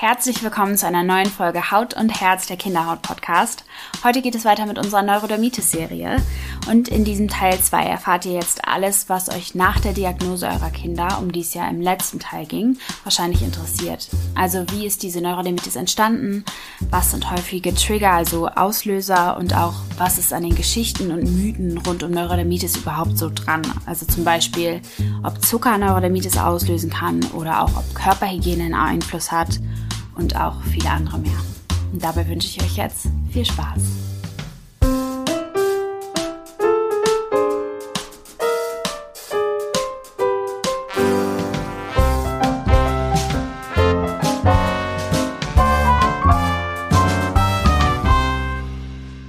Herzlich willkommen zu einer neuen Folge Haut und Herz der Kinderhaut Podcast. Heute geht es weiter mit unserer Neurodermitis-Serie und in diesem Teil 2 erfahrt ihr jetzt alles, was euch nach der Diagnose eurer Kinder, um die es ja im letzten Teil ging, wahrscheinlich interessiert. Also wie ist diese Neurodermitis entstanden, was sind häufige Trigger, also Auslöser und auch was ist an den Geschichten und Mythen rund um Neurodermitis überhaupt so dran. Also zum Beispiel, ob Zucker Neurodermitis auslösen kann oder auch ob Körperhygiene einen Einfluss hat und auch viele andere mehr. Und dabei wünsche ich euch jetzt viel Spaß.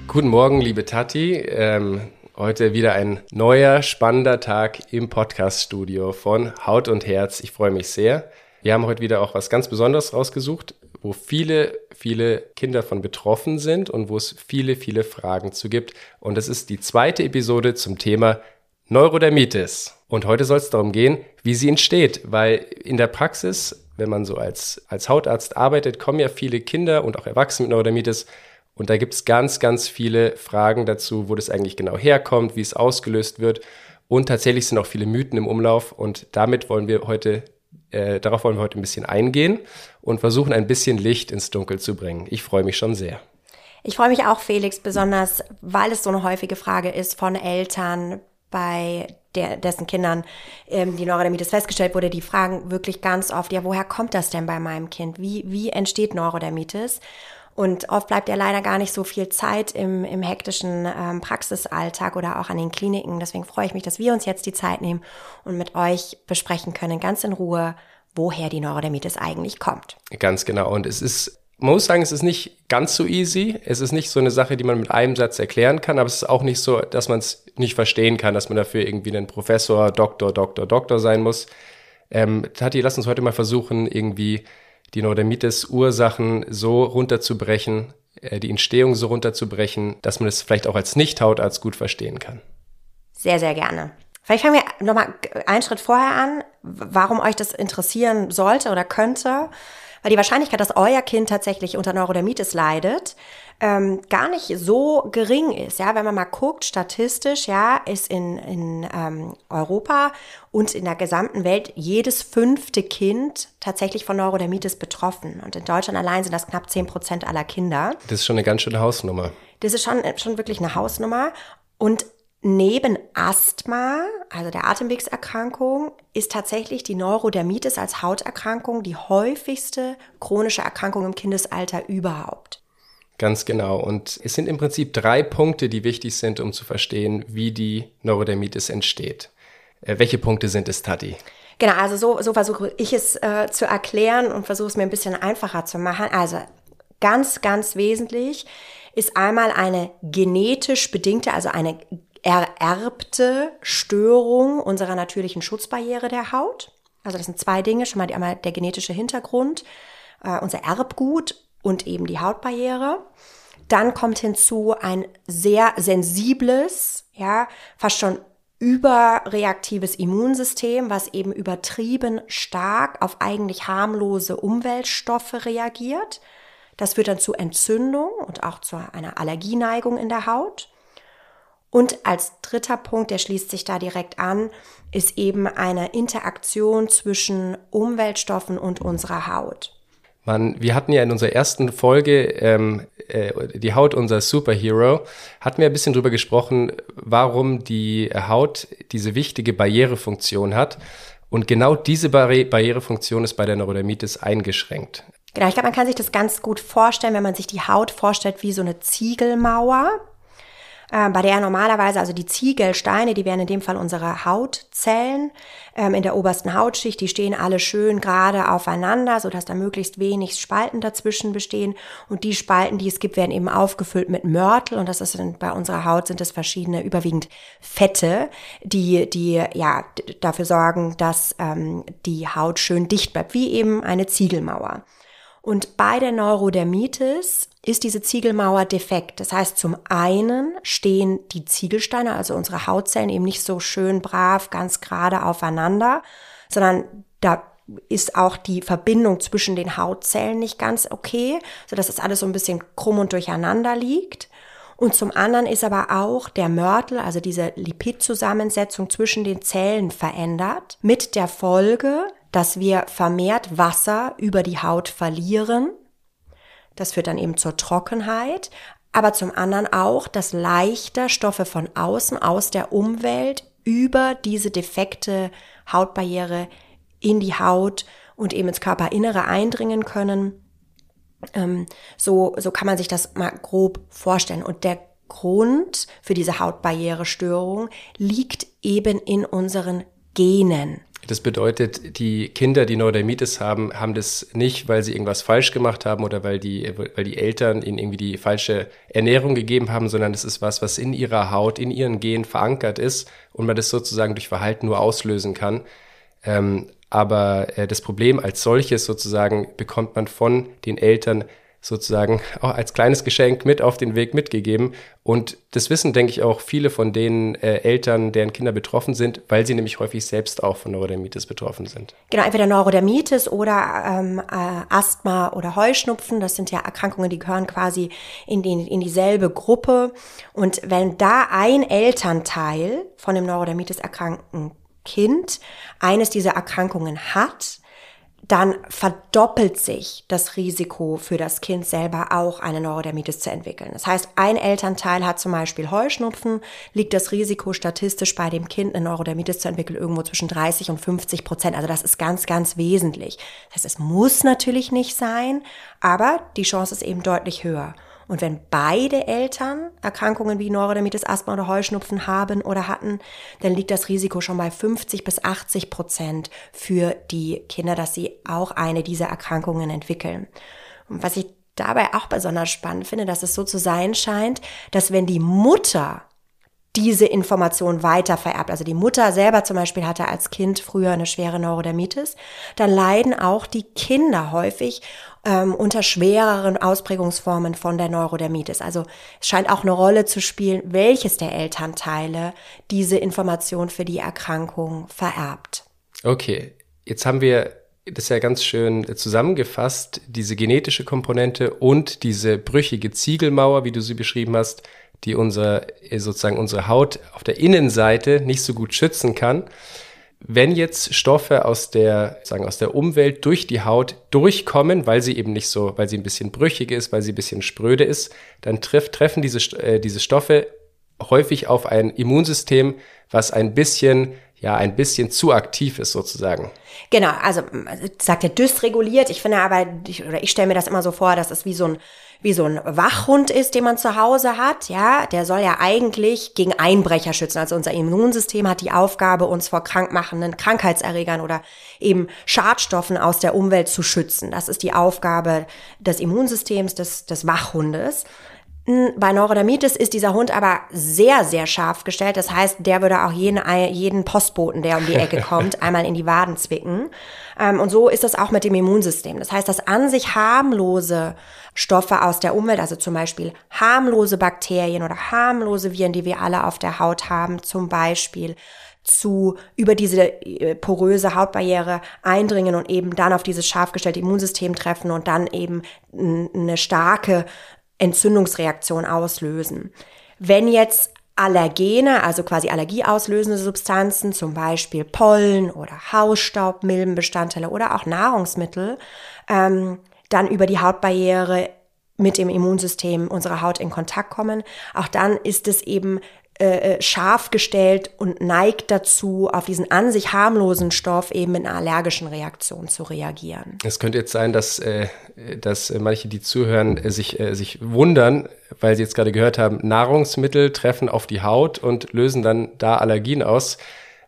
Guten Morgen, liebe Tati. Ähm, heute wieder ein neuer, spannender Tag im Podcast-Studio von Haut und Herz. Ich freue mich sehr. Wir haben heute wieder auch was ganz Besonderes rausgesucht, wo viele, viele Kinder von betroffen sind und wo es viele, viele Fragen zu gibt. Und das ist die zweite Episode zum Thema Neurodermitis. Und heute soll es darum gehen, wie sie entsteht, weil in der Praxis, wenn man so als, als Hautarzt arbeitet, kommen ja viele Kinder und auch Erwachsene mit Neurodermitis. Und da gibt es ganz, ganz viele Fragen dazu, wo das eigentlich genau herkommt, wie es ausgelöst wird. Und tatsächlich sind auch viele Mythen im Umlauf. Und damit wollen wir heute äh, darauf wollen wir heute ein bisschen eingehen und versuchen ein bisschen Licht ins Dunkel zu bringen. Ich freue mich schon sehr. Ich freue mich auch, Felix, besonders weil es so eine häufige Frage ist von Eltern, bei der, dessen Kindern ähm, die Neurodermitis festgestellt wurde, die fragen wirklich ganz oft, ja, woher kommt das denn bei meinem Kind? Wie, wie entsteht Neurodermitis? Und oft bleibt ja leider gar nicht so viel Zeit im, im hektischen ähm, Praxisalltag oder auch an den Kliniken. Deswegen freue ich mich, dass wir uns jetzt die Zeit nehmen und mit euch besprechen können, ganz in Ruhe, woher die Neurodermitis eigentlich kommt. Ganz genau. Und es ist man muss sagen, es ist nicht ganz so easy. Es ist nicht so eine Sache, die man mit einem Satz erklären kann, aber es ist auch nicht so, dass man es nicht verstehen kann, dass man dafür irgendwie ein Professor, Doktor, Doktor, Doktor sein muss. Ähm, Tati, lass uns heute mal versuchen, irgendwie die Neurodermitis-Ursachen so runterzubrechen, äh, die Entstehung so runterzubrechen, dass man es vielleicht auch als Nicht-Hautarzt gut verstehen kann. Sehr, sehr gerne. Vielleicht fangen wir nochmal einen Schritt vorher an, warum euch das interessieren sollte oder könnte. Weil die Wahrscheinlichkeit, dass euer Kind tatsächlich unter Neurodermitis leidet, ähm, gar nicht so gering ist. Ja, wenn man mal guckt, statistisch, ja, ist in, in ähm, Europa und in der gesamten Welt jedes fünfte Kind tatsächlich von Neurodermitis betroffen. Und in Deutschland allein sind das knapp zehn Prozent aller Kinder. Das ist schon eine ganz schöne Hausnummer. Das ist schon, schon wirklich eine Hausnummer. Und Neben Asthma, also der Atemwegserkrankung, ist tatsächlich die Neurodermitis als Hauterkrankung die häufigste chronische Erkrankung im Kindesalter überhaupt. Ganz genau. Und es sind im Prinzip drei Punkte, die wichtig sind, um zu verstehen, wie die Neurodermitis entsteht. Äh, welche Punkte sind es, Tati? Genau, also so, so versuche ich es äh, zu erklären und versuche es mir ein bisschen einfacher zu machen. Also ganz, ganz wesentlich ist einmal eine genetisch bedingte, also eine ererbte Störung unserer natürlichen Schutzbarriere der Haut. Also das sind zwei Dinge, schon mal einmal der genetische Hintergrund, äh, unser Erbgut und eben die Hautbarriere. Dann kommt hinzu ein sehr sensibles, ja, fast schon überreaktives Immunsystem, was eben übertrieben stark auf eigentlich harmlose Umweltstoffe reagiert. Das führt dann zu Entzündung und auch zu einer Allergieneigung in der Haut. Und als dritter Punkt, der schließt sich da direkt an, ist eben eine Interaktion zwischen Umweltstoffen und unserer Haut. Man, wir hatten ja in unserer ersten Folge ähm, äh, die Haut unser Superhero, hatten wir ein bisschen drüber gesprochen, warum die Haut diese wichtige Barrierefunktion hat. Und genau diese Barri Barrierefunktion ist bei der Neurodermitis eingeschränkt. Genau, ich glaube, man kann sich das ganz gut vorstellen, wenn man sich die Haut vorstellt wie so eine Ziegelmauer äh, bei der normalerweise, also die Ziegelsteine, die wären in dem Fall unsere Hautzellen ähm, in der obersten Hautschicht, die stehen alle schön gerade aufeinander, sodass da möglichst wenig Spalten dazwischen bestehen. Und die Spalten, die es gibt, werden eben aufgefüllt mit Mörtel. Und das ist bei unserer Haut sind es verschiedene, überwiegend Fette, die, die ja dafür sorgen, dass ähm, die Haut schön dicht bleibt, wie eben eine Ziegelmauer. Und bei der Neurodermitis ist diese Ziegelmauer defekt. Das heißt, zum einen stehen die Ziegelsteine, also unsere Hautzellen, eben nicht so schön brav, ganz gerade aufeinander, sondern da ist auch die Verbindung zwischen den Hautzellen nicht ganz okay, so dass es alles so ein bisschen krumm und durcheinander liegt. Und zum anderen ist aber auch der Mörtel, also diese Lipidzusammensetzung zwischen den Zellen verändert, mit der Folge, dass wir vermehrt Wasser über die Haut verlieren. Das führt dann eben zur Trockenheit, aber zum anderen auch, dass leichter Stoffe von außen, aus der Umwelt über diese defekte Hautbarriere in die Haut und eben ins Körperinnere eindringen können ähm, so, so kann man sich das mal grob vorstellen. Und der Grund für diese Hautbarrierestörung liegt eben in unseren Genen. Das bedeutet, die Kinder, die Neurodermitis haben, haben das nicht, weil sie irgendwas falsch gemacht haben oder weil die, weil die Eltern ihnen irgendwie die falsche Ernährung gegeben haben, sondern das ist was, was in ihrer Haut, in ihren Genen verankert ist und man das sozusagen durch Verhalten nur auslösen kann. Ähm, aber äh, das Problem als solches sozusagen bekommt man von den Eltern sozusagen auch als kleines Geschenk mit auf den Weg mitgegeben. Und das wissen, denke ich, auch viele von den äh, Eltern, deren Kinder betroffen sind, weil sie nämlich häufig selbst auch von Neurodermitis betroffen sind. Genau, entweder Neurodermitis oder ähm, äh, Asthma oder Heuschnupfen. Das sind ja Erkrankungen, die gehören quasi in, den, in dieselbe Gruppe. Und wenn da ein Elternteil von dem Neurodermitis erkrankten Kind eines dieser Erkrankungen hat, dann verdoppelt sich das Risiko für das Kind selber auch eine Neurodermitis zu entwickeln. Das heißt, ein Elternteil hat zum Beispiel Heuschnupfen, liegt das Risiko statistisch bei dem Kind eine Neurodermitis zu entwickeln irgendwo zwischen 30 und 50 Prozent. Also das ist ganz, ganz wesentlich. Das heißt, es muss natürlich nicht sein, aber die Chance ist eben deutlich höher. Und wenn beide Eltern Erkrankungen wie Neurodermitis, Asthma oder Heuschnupfen haben oder hatten, dann liegt das Risiko schon bei 50 bis 80 Prozent für die Kinder, dass sie auch eine dieser Erkrankungen entwickeln. Und was ich dabei auch besonders spannend finde, dass es so zu sein scheint, dass wenn die Mutter diese Information weiter vererbt. Also die Mutter selber zum Beispiel hatte als Kind früher eine schwere Neurodermitis, dann leiden auch die Kinder häufig ähm, unter schwereren Ausprägungsformen von der Neurodermitis. Also es scheint auch eine Rolle zu spielen, welches der Elternteile diese Information für die Erkrankung vererbt. Okay, jetzt haben wir das ja ganz schön zusammengefasst, diese genetische Komponente und diese brüchige Ziegelmauer, wie du sie beschrieben hast, die unser, sozusagen unsere Haut auf der Innenseite nicht so gut schützen kann. Wenn jetzt Stoffe aus der, sagen, aus der Umwelt durch die Haut durchkommen, weil sie eben nicht so, weil sie ein bisschen brüchig ist, weil sie ein bisschen spröde ist, dann treff, treffen diese, äh, diese Stoffe häufig auf ein Immunsystem, was ein bisschen ja ein bisschen zu aktiv ist sozusagen. Genau, also sagt er dysreguliert. Ich finde aber, ich, oder ich stelle mir das immer so vor, dass es wie so ein wie so ein Wachhund ist, den man zu Hause hat, ja, der soll ja eigentlich gegen Einbrecher schützen. Also unser Immunsystem hat die Aufgabe, uns vor krankmachenden Krankheitserregern oder eben Schadstoffen aus der Umwelt zu schützen. Das ist die Aufgabe des Immunsystems, des, des Wachhundes. Bei Neurodermitis ist dieser Hund aber sehr, sehr scharf gestellt. Das heißt, der würde auch jeden, jeden Postboten, der um die Ecke kommt, einmal in die Waden zwicken. Ähm, und so ist das auch mit dem Immunsystem. Das heißt, dass an sich harmlose Stoffe aus der Umwelt, also zum Beispiel harmlose Bakterien oder harmlose Viren, die wir alle auf der Haut haben, zum Beispiel zu über diese äh, poröse Hautbarriere eindringen und eben dann auf dieses scharf gestellte Immunsystem treffen und dann eben eine starke Entzündungsreaktion auslösen. Wenn jetzt Allergene, also quasi allergieauslösende Substanzen, zum Beispiel Pollen oder Hausstaub, Milbenbestandteile oder auch Nahrungsmittel, ähm, dann über die Hautbarriere mit dem Immunsystem unserer Haut in Kontakt kommen. Auch dann ist es eben äh, äh, scharf gestellt und neigt dazu, auf diesen an sich harmlosen Stoff eben mit einer allergischen Reaktion zu reagieren. Es könnte jetzt sein, dass, äh, dass manche, die zuhören, sich, sich wundern, weil sie jetzt gerade gehört haben, Nahrungsmittel treffen auf die Haut und lösen dann da Allergien aus.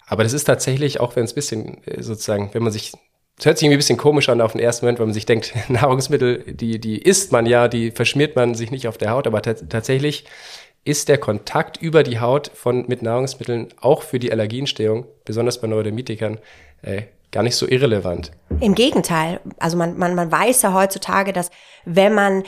Aber das ist tatsächlich, auch wenn es ein bisschen sozusagen, wenn man sich es hört sich irgendwie ein bisschen komisch an auf den ersten Moment, wenn man sich denkt, Nahrungsmittel, die, die isst man ja, die verschmiert man sich nicht auf der Haut, aber tatsächlich ist der Kontakt über die Haut von, mit Nahrungsmitteln auch für die Allergienstörung, besonders bei Neurodermitikern, äh, gar nicht so irrelevant. Im Gegenteil. Also man, man, man weiß ja heutzutage, dass wenn man,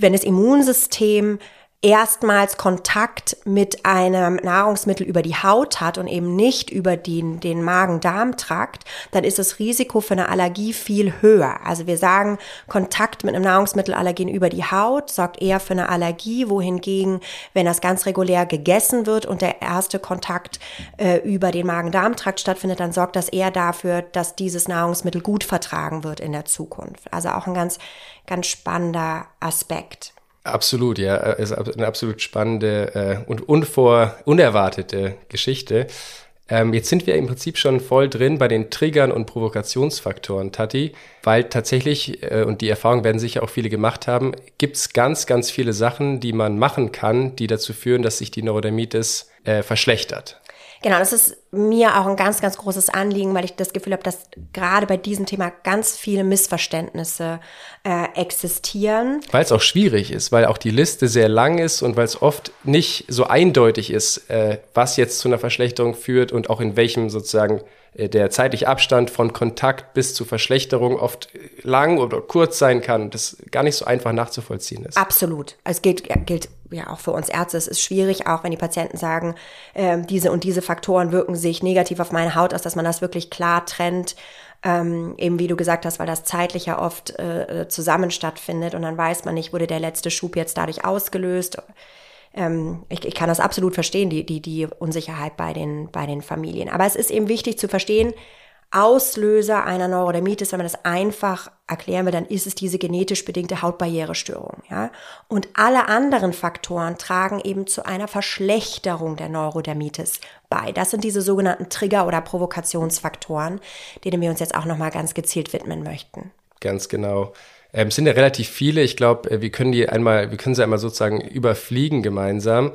wenn das Immunsystem erstmals Kontakt mit einem Nahrungsmittel über die Haut hat und eben nicht über den, den Magen-Darm-Trakt, dann ist das Risiko für eine Allergie viel höher. Also wir sagen, Kontakt mit einem Nahrungsmittelallergen über die Haut sorgt eher für eine Allergie, wohingegen, wenn das ganz regulär gegessen wird und der erste Kontakt äh, über den Magen-Darm-Trakt stattfindet, dann sorgt das eher dafür, dass dieses Nahrungsmittel gut vertragen wird in der Zukunft. Also auch ein ganz, ganz spannender Aspekt. Absolut, ja. Es ist eine absolut spannende äh, und unvor, unerwartete Geschichte. Ähm, jetzt sind wir im Prinzip schon voll drin bei den Triggern und Provokationsfaktoren, Tati, weil tatsächlich, äh, und die Erfahrung werden sicher auch viele gemacht haben, gibt es ganz, ganz viele Sachen, die man machen kann, die dazu führen, dass sich die Neurodermitis äh, verschlechtert. Genau, das ist mir auch ein ganz, ganz großes Anliegen, weil ich das Gefühl habe, dass gerade bei diesem Thema ganz viele Missverständnisse äh, existieren. Weil es auch schwierig ist, weil auch die Liste sehr lang ist und weil es oft nicht so eindeutig ist, äh, was jetzt zu einer Verschlechterung führt und auch in welchem sozusagen äh, der zeitliche Abstand von Kontakt bis zu Verschlechterung oft lang oder kurz sein kann und das gar nicht so einfach nachzuvollziehen ist. Absolut. Es gilt, gilt ja auch für uns Ärzte. Es ist schwierig, auch wenn die Patienten sagen, äh, diese und diese Faktoren wirken sich negativ auf meine Haut aus, dass man das wirklich klar trennt. Ähm, eben wie du gesagt hast, weil das zeitlich ja oft äh, zusammen stattfindet und dann weiß man nicht, wurde der letzte Schub jetzt dadurch ausgelöst ähm, ich, ich kann das absolut verstehen, die, die, die Unsicherheit bei den, bei den Familien. Aber es ist eben wichtig zu verstehen, Auslöser einer Neurodermitis, wenn man das einfach erklären will, dann ist es diese genetisch bedingte Hautbarrierestörung, ja. Und alle anderen Faktoren tragen eben zu einer Verschlechterung der Neurodermitis bei. Das sind diese sogenannten Trigger- oder Provokationsfaktoren, denen wir uns jetzt auch nochmal ganz gezielt widmen möchten. Ganz genau. Ähm, es sind ja relativ viele. Ich glaube, äh, wir können die einmal, wir können sie einmal sozusagen überfliegen gemeinsam.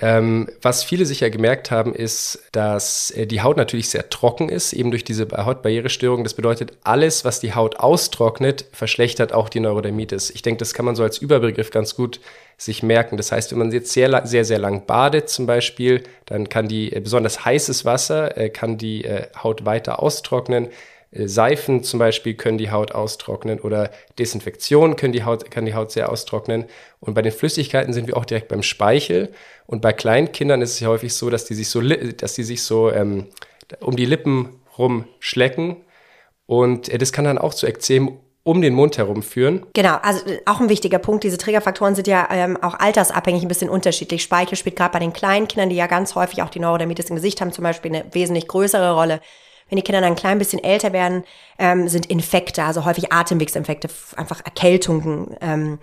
Ähm, was viele sicher gemerkt haben, ist, dass äh, die Haut natürlich sehr trocken ist, eben durch diese Hautbarrierestörung. Das bedeutet, alles, was die Haut austrocknet, verschlechtert auch die Neurodermitis. Ich denke, das kann man so als Überbegriff ganz gut sich merken. Das heißt, wenn man jetzt sehr, sehr, sehr lang badet zum Beispiel, dann kann die, äh, besonders heißes Wasser, äh, kann die äh, Haut weiter austrocknen. Äh, Seifen zum Beispiel können die Haut austrocknen oder Desinfektion können die Haut, kann die Haut sehr austrocknen. Und bei den Flüssigkeiten sind wir auch direkt beim Speichel. Und bei Kleinkindern ist es ja häufig so, dass die sich so, dass die sich so ähm, um die Lippen rumschlecken. Und äh, das kann dann auch zu Ekzem um den Mund herum führen. Genau, also äh, auch ein wichtiger Punkt. Diese Triggerfaktoren sind ja ähm, auch altersabhängig ein bisschen unterschiedlich. Speichel spielt gerade bei den kleinen Kindern, die ja ganz häufig auch die Neurodermitis im Gesicht haben, zum Beispiel eine wesentlich größere Rolle. Wenn die Kinder dann ein klein bisschen älter werden, ähm, sind Infekte, also häufig Atemwegsinfekte, einfach Erkältungen, ähm,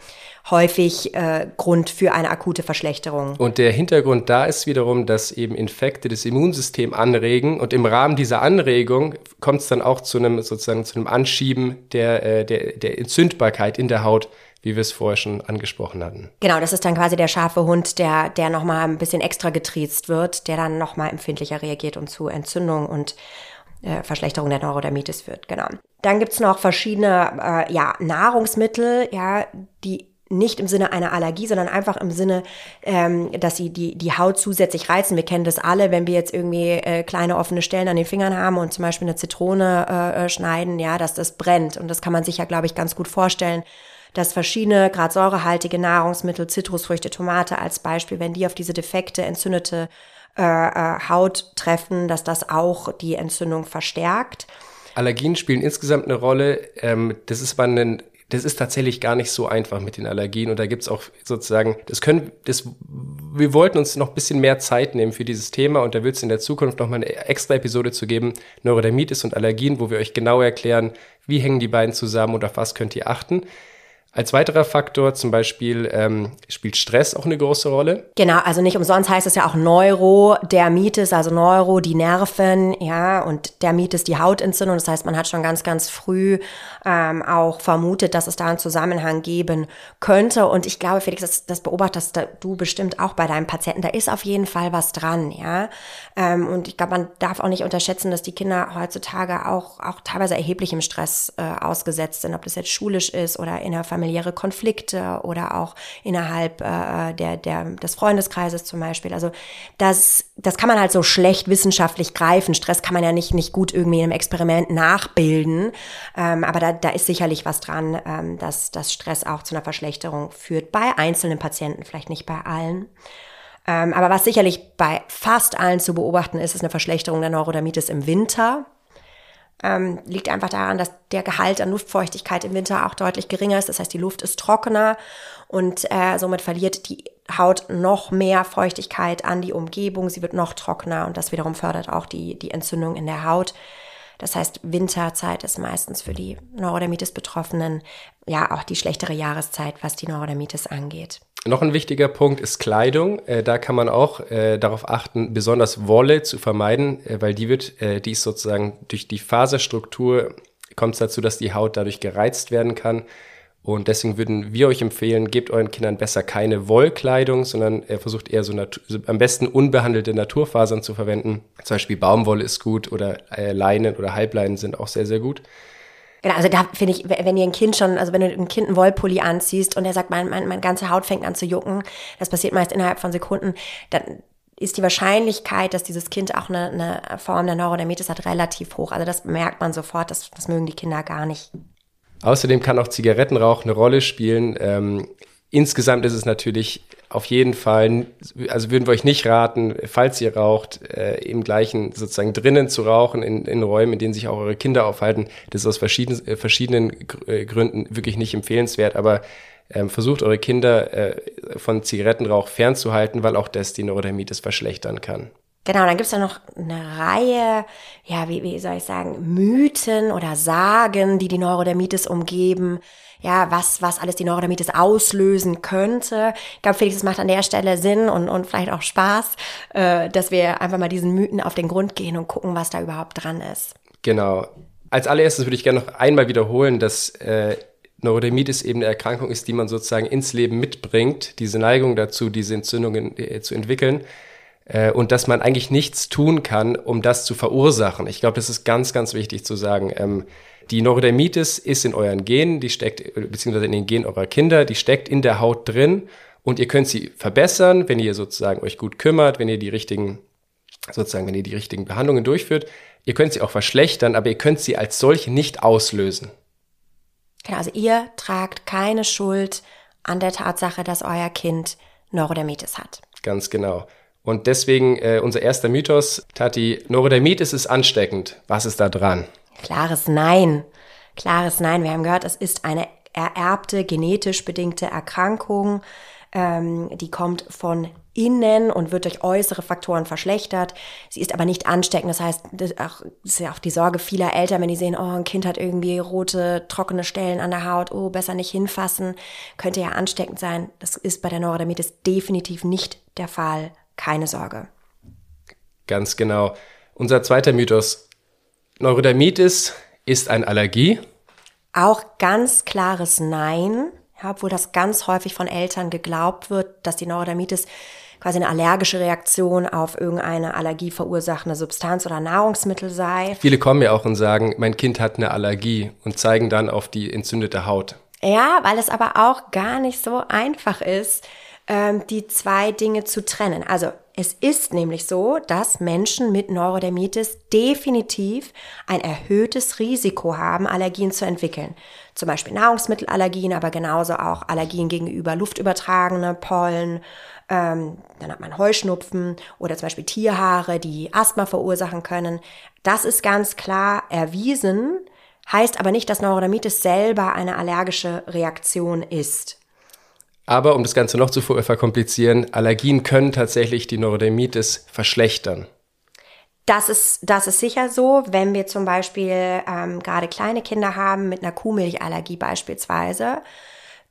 häufig äh, Grund für eine akute Verschlechterung. Und der Hintergrund da ist wiederum, dass eben Infekte das Immunsystem anregen und im Rahmen dieser Anregung kommt es dann auch zu einem sozusagen zu einem Anschieben der, äh, der, der Entzündbarkeit in der Haut wie wir es vorher schon angesprochen hatten. Genau, das ist dann quasi der scharfe Hund, der, der nochmal ein bisschen extra getriezt wird, der dann nochmal empfindlicher reagiert und zu Entzündung und äh, Verschlechterung der Neurodermitis führt. Genau. Dann gibt's noch verschiedene äh, ja, Nahrungsmittel, ja, die nicht im Sinne einer Allergie, sondern einfach im Sinne, ähm, dass sie die, die Haut zusätzlich reizen. Wir kennen das alle, wenn wir jetzt irgendwie äh, kleine offene Stellen an den Fingern haben und zum Beispiel eine Zitrone äh, äh schneiden, ja, dass das brennt. Und das kann man sich ja, glaube ich, ganz gut vorstellen, dass verschiedene, gerade säurehaltige Nahrungsmittel, Zitrusfrüchte, Tomate als Beispiel, wenn die auf diese defekte, entzündete äh, äh, Haut treffen, dass das auch die Entzündung verstärkt. Allergien spielen insgesamt eine Rolle. Ähm, das ist man ein das ist tatsächlich gar nicht so einfach mit den Allergien und da gibt's auch sozusagen, das können, das, wir wollten uns noch ein bisschen mehr Zeit nehmen für dieses Thema und da wird es in der Zukunft noch mal eine extra Episode zu geben, Neurodermitis und Allergien, wo wir euch genau erklären, wie hängen die beiden zusammen und auf was könnt ihr achten. Als weiterer Faktor zum Beispiel ähm, spielt Stress auch eine große Rolle. Genau, also nicht umsonst heißt es ja auch Neurodermitis, also Neuro, die Nerven, ja, und Dermitis, die Hautentzündung. Das heißt, man hat schon ganz, ganz früh ähm, auch vermutet, dass es da einen Zusammenhang geben könnte. Und ich glaube, Felix, das, das beobachtest du bestimmt auch bei deinem Patienten. Da ist auf jeden Fall was dran, ja. Ähm, und ich glaube, man darf auch nicht unterschätzen, dass die Kinder heutzutage auch, auch teilweise erheblichem Stress äh, ausgesetzt sind, ob das jetzt schulisch ist oder in der Familie familiäre Konflikte oder auch innerhalb äh, der, der, des Freundeskreises zum Beispiel. Also das, das kann man halt so schlecht wissenschaftlich greifen. Stress kann man ja nicht, nicht gut irgendwie in einem Experiment nachbilden. Ähm, aber da, da ist sicherlich was dran, ähm, dass, dass Stress auch zu einer Verschlechterung führt. Bei einzelnen Patienten, vielleicht nicht bei allen. Ähm, aber was sicherlich bei fast allen zu beobachten ist, ist eine Verschlechterung der Neurodermitis im Winter. Ähm, liegt einfach daran, dass der Gehalt an Luftfeuchtigkeit im Winter auch deutlich geringer ist. Das heißt, die Luft ist trockener und äh, somit verliert die Haut noch mehr Feuchtigkeit an die Umgebung. Sie wird noch trockener und das wiederum fördert auch die, die Entzündung in der Haut. Das heißt, Winterzeit ist meistens für die Neurodermitis-Betroffenen ja auch die schlechtere Jahreszeit, was die Neurodermitis angeht. Noch ein wichtiger Punkt ist Kleidung. Äh, da kann man auch äh, darauf achten, besonders Wolle zu vermeiden, äh, weil die wird, äh, die ist sozusagen durch die Faserstruktur kommt es dazu, dass die Haut dadurch gereizt werden kann. Und deswegen würden wir euch empfehlen, gebt euren Kindern besser keine Wollkleidung, sondern äh, versucht eher so, so am besten unbehandelte Naturfasern zu verwenden. Zum Beispiel Baumwolle ist gut oder äh, Leinen oder Halbleinen sind auch sehr, sehr gut. Genau, also da finde ich, wenn ihr ein Kind schon, also wenn du ein Kind einen Wollpulli anziehst und er sagt, mein, mein, meine ganze Haut fängt an zu jucken, das passiert meist innerhalb von Sekunden, dann ist die Wahrscheinlichkeit, dass dieses Kind auch eine, eine Form der Neurodermitis hat, relativ hoch. Also das merkt man sofort, das, das mögen die Kinder gar nicht. Außerdem kann auch Zigarettenrauch eine Rolle spielen. Ähm, insgesamt ist es natürlich auf jeden Fall, also würden wir euch nicht raten, falls ihr raucht, äh, im gleichen sozusagen drinnen zu rauchen, in, in Räumen, in denen sich auch eure Kinder aufhalten. Das ist aus verschiedenen, äh, verschiedenen äh, Gründen wirklich nicht empfehlenswert, aber ähm, versucht eure Kinder äh, von Zigarettenrauch fernzuhalten, weil auch das die Neurodermitis verschlechtern kann. Genau, dann gibt's ja noch eine Reihe, ja, wie, wie soll ich sagen, Mythen oder Sagen, die die Neurodermitis umgeben. Ja, was, was alles die Neurodermitis auslösen könnte. Ich glaube, Felix, es macht an der Stelle Sinn und, und vielleicht auch Spaß, äh, dass wir einfach mal diesen Mythen auf den Grund gehen und gucken, was da überhaupt dran ist. Genau. Als allererstes würde ich gerne noch einmal wiederholen, dass äh, Neurodermitis eben eine Erkrankung ist, die man sozusagen ins Leben mitbringt, diese Neigung dazu, diese Entzündungen äh, zu entwickeln äh, und dass man eigentlich nichts tun kann, um das zu verursachen. Ich glaube, das ist ganz, ganz wichtig zu sagen. Ähm, die Neurodermitis ist in euren Genen, die steckt, beziehungsweise in den Genen eurer Kinder, die steckt in der Haut drin und ihr könnt sie verbessern, wenn ihr sozusagen euch gut kümmert, wenn ihr die richtigen, sozusagen, wenn ihr die richtigen Behandlungen durchführt. Ihr könnt sie auch verschlechtern, aber ihr könnt sie als solche nicht auslösen. Genau, also ihr tragt keine Schuld an der Tatsache, dass euer Kind Neurodermitis hat. Ganz genau. Und deswegen äh, unser erster Mythos, Tati, Neurodermitis ist ansteckend. Was ist da dran? Klares Nein. Klares Nein. Wir haben gehört, es ist eine ererbte, genetisch bedingte Erkrankung. Ähm, die kommt von innen und wird durch äußere Faktoren verschlechtert. Sie ist aber nicht ansteckend. Das heißt, das, ist ja auch die Sorge vieler Eltern, wenn die sehen, oh, ein Kind hat irgendwie rote, trockene Stellen an der Haut, oh, besser nicht hinfassen, könnte ja ansteckend sein. Das ist bei der Neurodermitis definitiv nicht der Fall keine Sorge. Ganz genau. Unser zweiter Mythos. Neurodermitis ist eine Allergie. Auch ganz klares Nein, ja, obwohl das ganz häufig von Eltern geglaubt wird, dass die Neurodermitis quasi eine allergische Reaktion auf irgendeine Allergie verursachende Substanz oder Nahrungsmittel sei. Viele kommen ja auch und sagen, mein Kind hat eine Allergie und zeigen dann auf die entzündete Haut. Ja, weil es aber auch gar nicht so einfach ist, ähm, die zwei Dinge zu trennen. Also es ist nämlich so, dass Menschen mit Neurodermitis definitiv ein erhöhtes Risiko haben, Allergien zu entwickeln. Zum Beispiel Nahrungsmittelallergien, aber genauso auch Allergien gegenüber luftübertragene Pollen. Ähm, dann hat man Heuschnupfen oder zum Beispiel Tierhaare, die Asthma verursachen können. Das ist ganz klar erwiesen, heißt aber nicht, dass Neurodermitis selber eine allergische Reaktion ist. Aber um das Ganze noch zu verkomplizieren, Allergien können tatsächlich die Neurodermitis verschlechtern. Das ist, das ist sicher so, wenn wir zum Beispiel ähm, gerade kleine Kinder haben mit einer Kuhmilchallergie beispielsweise,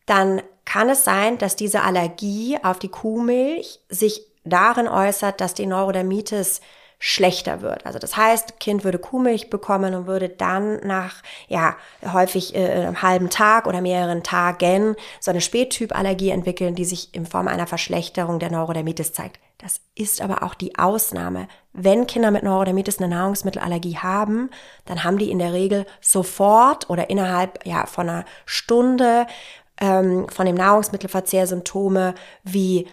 dann kann es sein, dass diese Allergie auf die Kuhmilch sich darin äußert, dass die Neurodermitis schlechter wird. Also das heißt, Kind würde Kuhmilch bekommen und würde dann nach, ja, häufig äh, einem halben Tag oder mehreren Tagen so eine Spättypallergie entwickeln, die sich in Form einer Verschlechterung der Neurodermitis zeigt. Das ist aber auch die Ausnahme. Wenn Kinder mit Neurodermitis eine Nahrungsmittelallergie haben, dann haben die in der Regel sofort oder innerhalb ja, von einer Stunde ähm, von dem Nahrungsmittelverzehr Symptome wie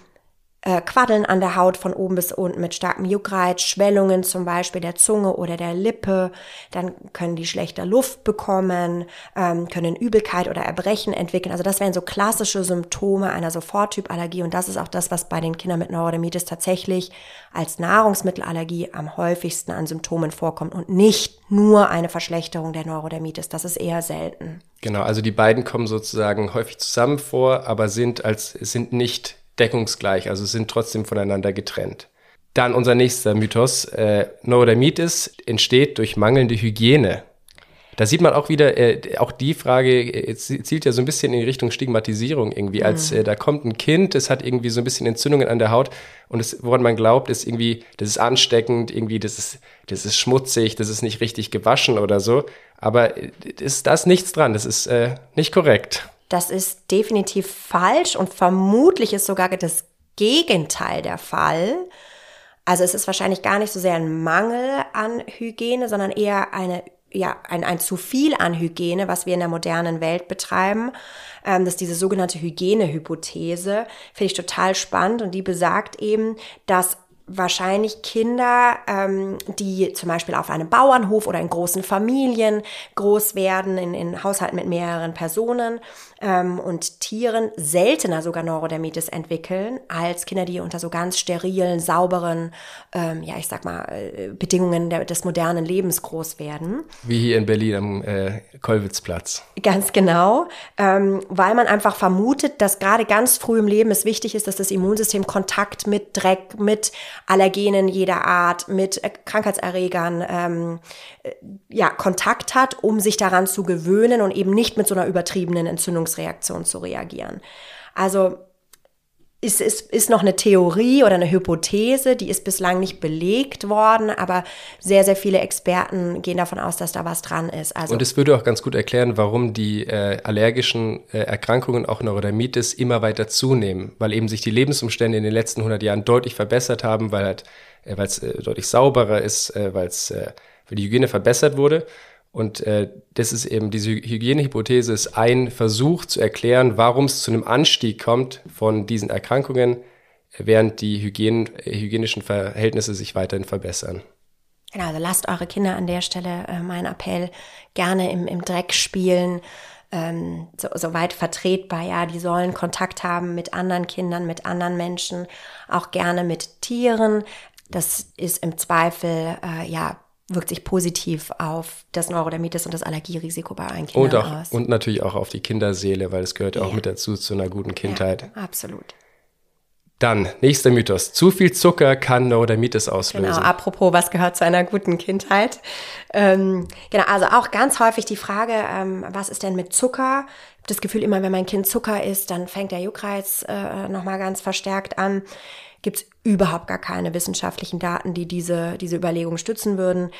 äh, Quaddeln an der Haut von oben bis unten mit starkem Juckreiz, Schwellungen zum Beispiel der Zunge oder der Lippe. Dann können die schlechter Luft bekommen, ähm, können Übelkeit oder Erbrechen entwickeln. Also das wären so klassische Symptome einer Soforttypallergie und das ist auch das, was bei den Kindern mit Neurodermitis tatsächlich als Nahrungsmittelallergie am häufigsten an Symptomen vorkommt und nicht nur eine Verschlechterung der Neurodermitis. Das ist eher selten. Genau, also die beiden kommen sozusagen häufig zusammen vor, aber sind als sind nicht deckungsgleich, also sind trotzdem voneinander getrennt. Dann unser nächster Mythos. Äh, Neurodermitis entsteht durch mangelnde Hygiene. Da sieht man auch wieder, äh, auch die Frage äh, zielt ja so ein bisschen in Richtung Stigmatisierung irgendwie, als mhm. äh, da kommt ein Kind, es hat irgendwie so ein bisschen Entzündungen an der Haut und es, woran man glaubt, ist irgendwie, das ist ansteckend, irgendwie, das ist, das ist schmutzig, das ist nicht richtig gewaschen oder so. Aber äh, ist das nichts dran, das ist äh, nicht korrekt. Das ist definitiv falsch und vermutlich ist sogar das Gegenteil der Fall. Also es ist wahrscheinlich gar nicht so sehr ein Mangel an Hygiene, sondern eher eine ja, ein, ein zu viel an Hygiene, was wir in der modernen Welt betreiben. Ähm, das ist diese sogenannte Hygienehypothese. Finde ich total spannend und die besagt eben, dass wahrscheinlich Kinder, ähm, die zum Beispiel auf einem Bauernhof oder in großen Familien groß werden, in, in Haushalten mit mehreren Personen ähm, und Tieren, seltener sogar Neurodermitis entwickeln als Kinder, die unter so ganz sterilen, sauberen, ähm, ja, ich sag mal, äh, Bedingungen der, des modernen Lebens groß werden. Wie hier in Berlin am äh, Kollwitzplatz. Ganz genau, ähm, weil man einfach vermutet, dass gerade ganz früh im Leben es wichtig ist, dass das Immunsystem Kontakt mit Dreck, mit Allergenen jeder Art, mit äh, Krankheitserregern ähm, äh, ja, Kontakt hat, um sich daran zu gewöhnen und eben nicht mit so einer übertriebenen Entzündungsreaktion zu reagieren. Also ist, ist, ist noch eine Theorie oder eine Hypothese, die ist bislang nicht belegt worden, aber sehr, sehr viele Experten gehen davon aus, dass da was dran ist. Also Und es würde auch ganz gut erklären, warum die äh, allergischen äh, Erkrankungen, auch Neurodermitis, immer weiter zunehmen, weil eben sich die Lebensumstände in den letzten 100 Jahren deutlich verbessert haben, weil halt, äh, es äh, deutlich sauberer ist, weil es, weil die Hygiene verbessert wurde. Und äh, das ist eben, diese Hygienehypothese ist ein Versuch zu erklären, warum es zu einem Anstieg kommt von diesen Erkrankungen, während die Hygien, hygienischen Verhältnisse sich weiterhin verbessern. Genau, also lasst eure Kinder an der Stelle, äh, mein Appell, gerne im, im Dreck spielen, ähm, so, so weit vertretbar. Ja, die sollen Kontakt haben mit anderen Kindern, mit anderen Menschen, auch gerne mit Tieren. Das ist im Zweifel äh, ja wirkt sich positiv auf das Neurodermitis und das Allergierisiko bei allen Kindern und auch, aus. Und natürlich auch auf die Kinderseele, weil es gehört ja. auch mit dazu zu einer guten Kindheit. Ja, absolut. Dann, nächster Mythos. Zu viel Zucker kann Neurodermitis auslösen. Genau, apropos, was gehört zu einer guten Kindheit? Ähm, genau, also auch ganz häufig die Frage, ähm, was ist denn mit Zucker? Ich habe das Gefühl, immer wenn mein Kind Zucker isst, dann fängt der Juckreiz äh, nochmal ganz verstärkt an gibt es überhaupt gar keine wissenschaftlichen Daten, die diese, diese Überlegung stützen würden.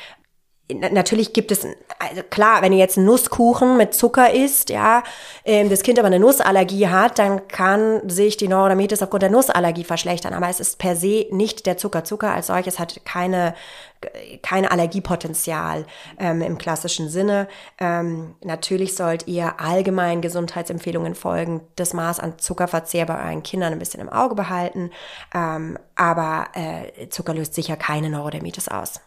Natürlich gibt es, also klar, wenn ihr jetzt einen Nusskuchen mit Zucker isst, ja, ähm, das Kind aber eine Nussallergie hat, dann kann sich die Neurodermitis aufgrund der Nussallergie verschlechtern. Aber es ist per se nicht der Zucker. Zucker als solches hat keine, kein Allergiepotenzial ähm, im klassischen Sinne. Ähm, natürlich sollt ihr allgemein Gesundheitsempfehlungen folgen, das Maß an Zuckerverzehr bei euren Kindern ein bisschen im Auge behalten. Ähm, aber äh, Zucker löst sicher keine Neurodermitis aus.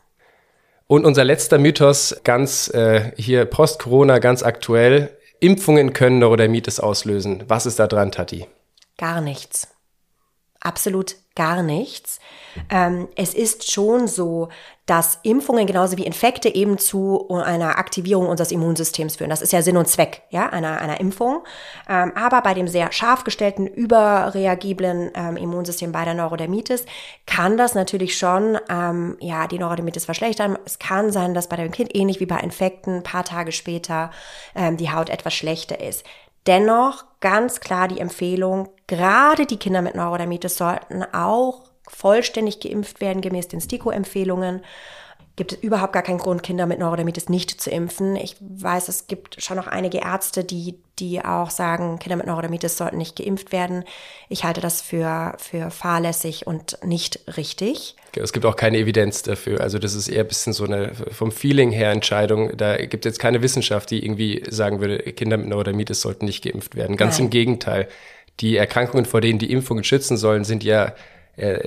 Und unser letzter Mythos, ganz äh, hier post-Corona, ganz aktuell. Impfungen können Neurodermitis auslösen. Was ist da dran, Tati? Gar nichts. Absolut gar nichts. Ähm, es ist schon so, dass Impfungen genauso wie Infekte eben zu einer Aktivierung unseres Immunsystems führen. Das ist ja Sinn und Zweck ja, einer, einer Impfung. Ähm, aber bei dem sehr scharf gestellten, überreagiblen ähm, Immunsystem bei der Neurodermitis kann das natürlich schon ähm, ja, die Neurodermitis verschlechtern. Es kann sein, dass bei dem Kind ähnlich wie bei Infekten ein paar Tage später ähm, die Haut etwas schlechter ist. Dennoch ganz klar die Empfehlung, gerade die Kinder mit Neurodermitis sollten auch vollständig geimpft werden, gemäß den STIKO-Empfehlungen. Gibt es überhaupt gar keinen Grund, Kinder mit Neurodermitis nicht zu impfen. Ich weiß, es gibt schon noch einige Ärzte, die, die auch sagen, Kinder mit Neurodermitis sollten nicht geimpft werden. Ich halte das für, für fahrlässig und nicht richtig. Es gibt auch keine Evidenz dafür. Also das ist eher ein bisschen so eine vom Feeling her Entscheidung. Da gibt es jetzt keine Wissenschaft, die irgendwie sagen würde, Kinder mit Neurodermitis sollten nicht geimpft werden. Ganz Nein. im Gegenteil. Die Erkrankungen, vor denen die Impfungen schützen sollen, sind ja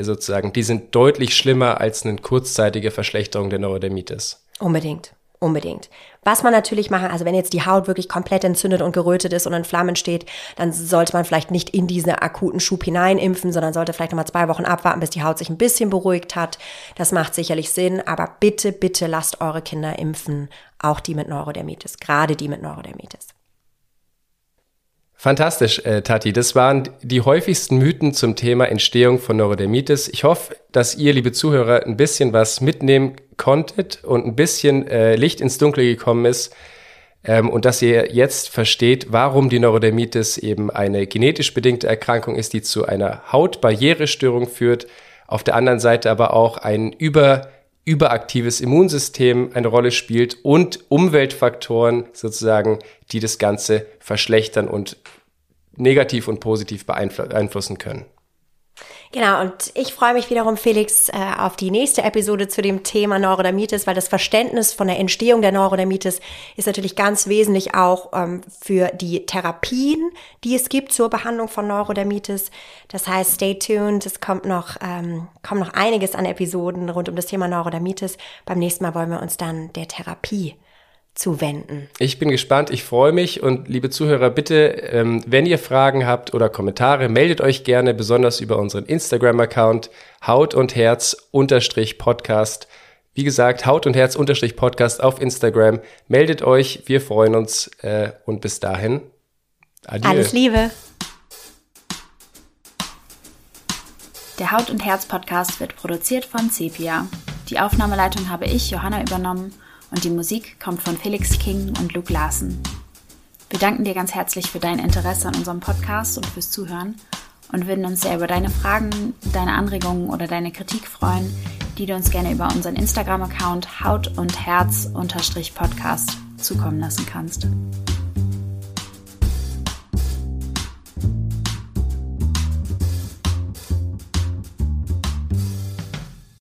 sozusagen, die sind deutlich schlimmer als eine kurzzeitige Verschlechterung der Neurodermitis. Unbedingt. Unbedingt. Was man natürlich machen, also wenn jetzt die Haut wirklich komplett entzündet und gerötet ist und in Flammen steht, dann sollte man vielleicht nicht in diesen akuten Schub hineinimpfen, sondern sollte vielleicht nochmal zwei Wochen abwarten, bis die Haut sich ein bisschen beruhigt hat. Das macht sicherlich Sinn, aber bitte, bitte lasst eure Kinder impfen, auch die mit Neurodermitis, gerade die mit Neurodermitis. Fantastisch, äh, Tati. Das waren die häufigsten Mythen zum Thema Entstehung von Neurodermitis. Ich hoffe, dass ihr, liebe Zuhörer, ein bisschen was mitnehmen konntet und ein bisschen äh, Licht ins Dunkle gekommen ist ähm, und dass ihr jetzt versteht, warum die Neurodermitis eben eine genetisch bedingte Erkrankung ist, die zu einer Hautbarrierestörung führt. Auf der anderen Seite aber auch ein über überaktives Immunsystem eine Rolle spielt und Umweltfaktoren sozusagen, die das Ganze verschlechtern und negativ und positiv beeinflussen können. Genau, und ich freue mich wiederum, Felix, äh, auf die nächste Episode zu dem Thema Neurodermitis, weil das Verständnis von der Entstehung der Neurodermitis ist natürlich ganz wesentlich auch ähm, für die Therapien, die es gibt zur Behandlung von Neurodermitis. Das heißt, stay tuned, es kommt noch, ähm, kommt noch einiges an Episoden rund um das Thema Neurodermitis. Beim nächsten Mal wollen wir uns dann der Therapie zuwenden. Ich bin gespannt, ich freue mich und liebe Zuhörer, bitte, ähm, wenn ihr Fragen habt oder Kommentare, meldet euch gerne, besonders über unseren Instagram-Account Haut und Herz unterstrich Podcast. Wie gesagt, Haut und Herz unterstrich Podcast auf Instagram. Meldet euch, wir freuen uns äh, und bis dahin. Adieu. Alles Liebe. Der Haut und Herz Podcast wird produziert von Sepia. Die Aufnahmeleitung habe ich, Johanna, übernommen und die Musik kommt von Felix King und Luke Larsen. Wir danken dir ganz herzlich für dein Interesse an unserem Podcast und fürs Zuhören und würden uns sehr über deine Fragen, deine Anregungen oder deine Kritik freuen, die du uns gerne über unseren Instagram-Account Haut und Herz Podcast zukommen lassen kannst.